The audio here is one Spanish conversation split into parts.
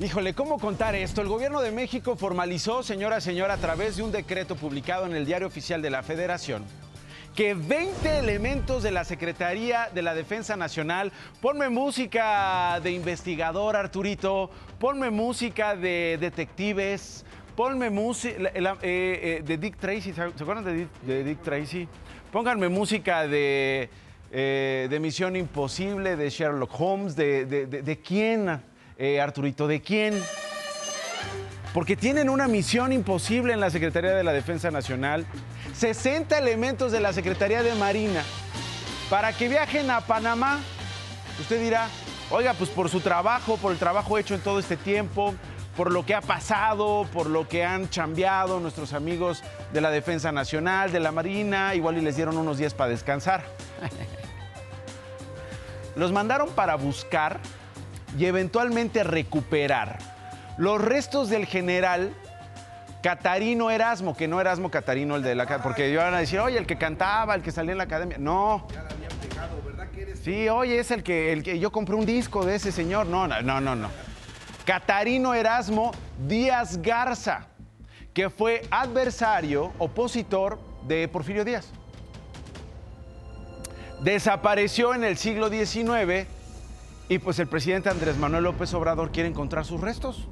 Híjole, ¿cómo contar esto? El gobierno de México formalizó, señora, señora, a través de un decreto publicado en el Diario Oficial de la Federación, que 20 elementos de la Secretaría de la Defensa Nacional, ponme música de investigador, Arturito, ponme música de detectives, ponme música eh, eh, de Dick Tracy, ¿se acuerdan de Dick, Tracy? Pónganme música de, eh, de Misión Imposible, de Sherlock Holmes, de, de, de quién, eh, Arturito, ¿de quién? Porque tienen una misión imposible en la Secretaría de la Defensa Nacional, 60 elementos de la Secretaría de Marina, para que viajen a Panamá. Usted dirá, oiga, pues por su trabajo, por el trabajo hecho en todo este tiempo, por lo que ha pasado, por lo que han chambeado nuestros amigos de la Defensa Nacional, de la Marina, igual y les dieron unos días para descansar. Los mandaron para buscar y eventualmente recuperar los restos del general Catarino Erasmo, que no Erasmo Catarino el de la porque iban a decir, oye, el que cantaba, el que salía en la academia. No. Sí, oye, es el que, el que yo compré un disco de ese señor. No, no, no, no, no. Catarino Erasmo Díaz Garza, que fue adversario, opositor de Porfirio Díaz. Desapareció en el siglo XIX y pues el presidente Andrés Manuel López Obrador quiere encontrar sus restos.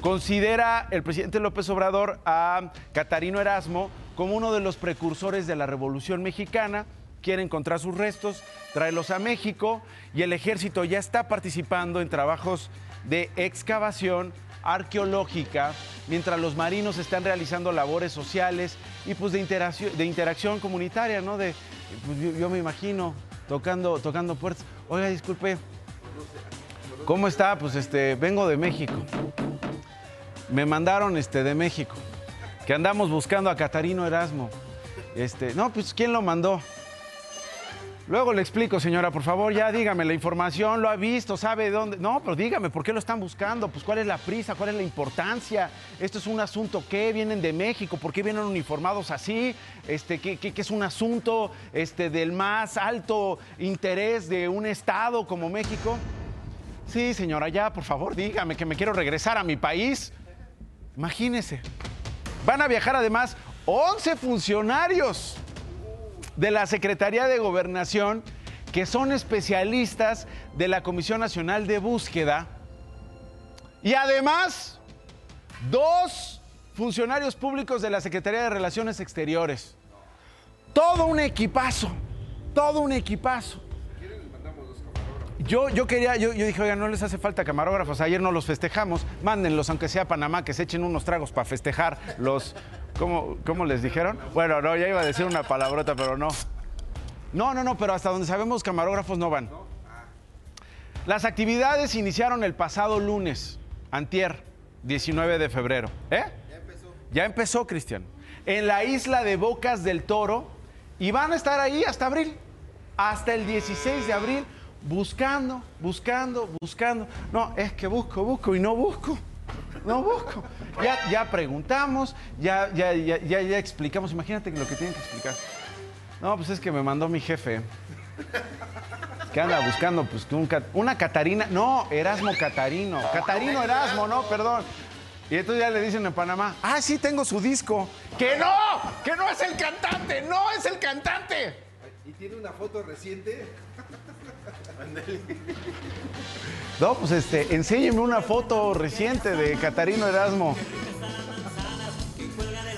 Considera el presidente López Obrador a Catarino Erasmo como uno de los precursores de la Revolución Mexicana. Quiere encontrar sus restos, tráelos a México y el ejército ya está participando en trabajos de excavación arqueológica, mientras los marinos están realizando labores sociales y pues de interacción, de interacción comunitaria, ¿no? De, pues, yo, yo me imagino tocando, tocando puertas. Oiga, disculpe, ¿cómo está? Pues este, vengo de México. Me mandaron este, de México, que andamos buscando a Catarino Erasmo. Este, no, pues ¿quién lo mandó? Luego le explico, señora, por favor, ya dígame la información, lo ha visto, sabe dónde. No, pero dígame, ¿por qué lo están buscando? Pues cuál es la prisa, cuál es la importancia. Esto es un asunto que vienen de México, ¿por qué vienen uniformados así? Este, es un asunto este, del más alto interés de un estado como México. Sí, señora, ya, por favor, dígame que me quiero regresar a mi país. Imagínese. Van a viajar además 11 funcionarios de la Secretaría de Gobernación que son especialistas de la Comisión Nacional de Búsqueda. Y además, dos funcionarios públicos de la Secretaría de Relaciones Exteriores. Todo un equipazo, todo un equipazo. Yo, yo quería, yo, yo dije, oiga, no les hace falta camarógrafos, ayer no los festejamos, mándenlos, aunque sea a Panamá, que se echen unos tragos para festejar los, ¿cómo, ¿cómo les dijeron? Bueno, no, ya iba a decir una palabrota, pero no. No, no, no, pero hasta donde sabemos camarógrafos no van. Las actividades iniciaron el pasado lunes, antier, 19 de febrero. ¿Eh? Ya empezó. Ya empezó, Cristian. En la isla de Bocas del Toro y van a estar ahí hasta abril, hasta el 16 de abril buscando, buscando, buscando. No, es que busco, busco y no busco. No busco. Ya, ya preguntamos, ya, ya, ya, ya, ya explicamos. Imagínate lo que tienen que explicar. No, pues es que me mandó mi jefe. Que anda buscando, pues, una Catarina. No, Erasmo Catarino. Catarino Erasmo, no, perdón. Y entonces ya le dicen en Panamá, ah, sí, tengo su disco. ¡Que no! ¡Que no es el cantante! ¡No es el cantante! Y tiene una foto reciente. No, pues este, enséñeme una foto reciente de Catarino Erasmo.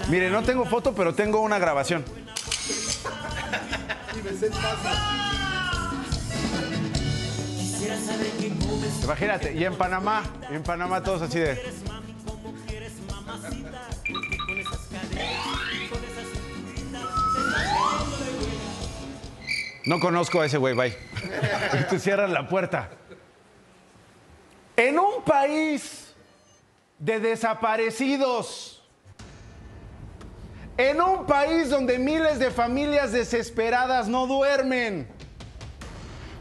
Mire, no tengo foto, pero tengo una grabación. Imagínate, y en Panamá, en Panamá todos así de. No conozco a ese güey, bye. Te cierran la puerta. En un país de desaparecidos, en un país donde miles de familias desesperadas no duermen,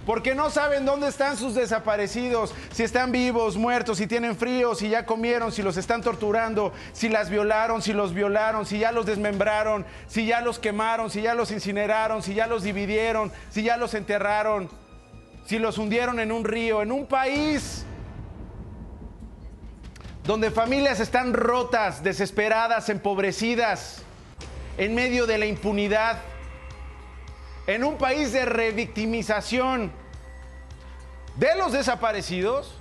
porque no saben dónde están sus desaparecidos, si están vivos, muertos, si tienen frío, si ya comieron, si los están torturando, si las violaron, si los violaron, si ya los desmembraron, si ya los quemaron, si ya los incineraron, si ya los dividieron, si ya los enterraron, si los hundieron en un río, en un país donde familias están rotas, desesperadas, empobrecidas, en medio de la impunidad, en un país de revictimización de los desaparecidos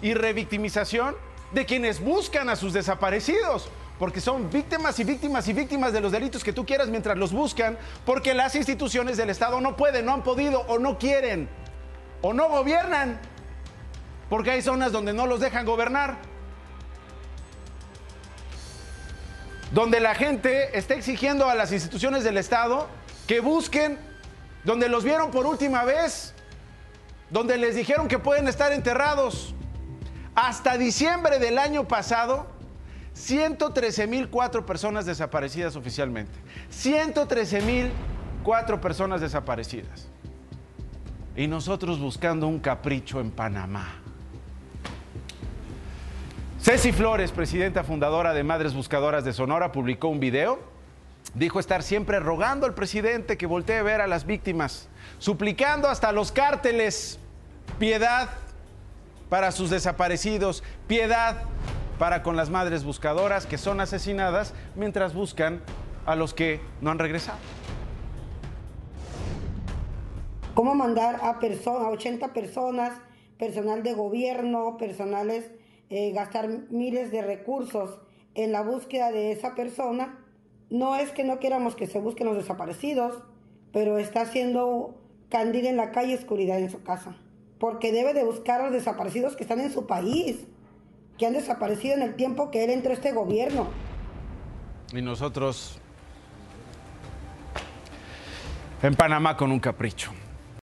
y revictimización de quienes buscan a sus desaparecidos, porque son víctimas y víctimas y víctimas de los delitos que tú quieras mientras los buscan, porque las instituciones del Estado no pueden, no han podido o no quieren o no gobiernan, porque hay zonas donde no los dejan gobernar. Donde la gente está exigiendo a las instituciones del Estado que busquen donde los vieron por última vez, donde les dijeron que pueden estar enterrados. Hasta diciembre del año pasado, 113.004 personas desaparecidas oficialmente. 113.004 personas desaparecidas. Y nosotros buscando un capricho en Panamá. Ceci Flores, presidenta fundadora de Madres Buscadoras de Sonora, publicó un video. Dijo estar siempre rogando al presidente que voltee a ver a las víctimas, suplicando hasta los cárteles piedad para sus desaparecidos, piedad para con las madres buscadoras que son asesinadas mientras buscan a los que no han regresado. ¿Cómo mandar a personas, a 80 personas, personal de gobierno, personales eh, gastar miles de recursos en la búsqueda de esa persona, no es que no queramos que se busquen los desaparecidos, pero está haciendo candil en la calle, oscuridad en su casa. Porque debe de buscar a los desaparecidos que están en su país, que han desaparecido en el tiempo que él entró a este gobierno. Y nosotros en Panamá con un capricho.